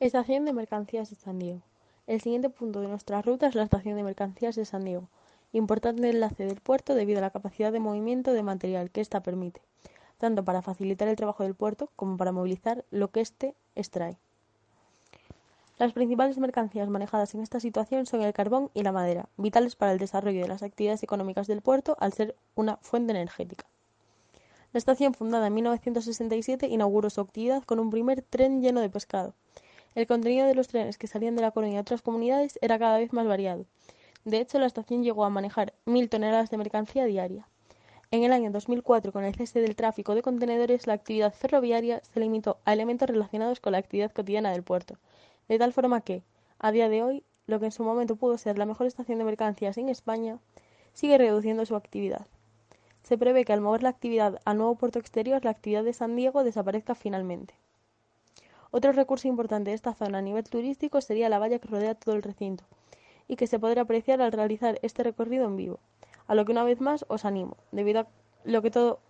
Estación de mercancías de San Diego. El siguiente punto de nuestra ruta es la estación de mercancías de San Diego. Importante enlace del puerto debido a la capacidad de movimiento de material que ésta permite tanto para facilitar el trabajo del puerto como para movilizar lo que éste extrae. Las principales mercancías manejadas en esta situación son el carbón y la madera, vitales para el desarrollo de las actividades económicas del puerto al ser una fuente energética. La estación, fundada en 1967, inauguró su actividad con un primer tren lleno de pescado. El contenido de los trenes que salían de la colonia a otras comunidades era cada vez más variado. De hecho, la estación llegó a manejar mil toneladas de mercancía diaria. En el año 2004, con el cese del tráfico de contenedores, la actividad ferroviaria se limitó a elementos relacionados con la actividad cotidiana del puerto, de tal forma que, a día de hoy, lo que en su momento pudo ser la mejor estación de mercancías en España, sigue reduciendo su actividad. Se prevé que al mover la actividad al nuevo puerto exterior, la actividad de San Diego desaparezca finalmente. Otro recurso importante de esta zona a nivel turístico sería la valla que rodea todo el recinto, y que se podrá apreciar al realizar este recorrido en vivo a lo que una vez más os animo, debido a lo que todo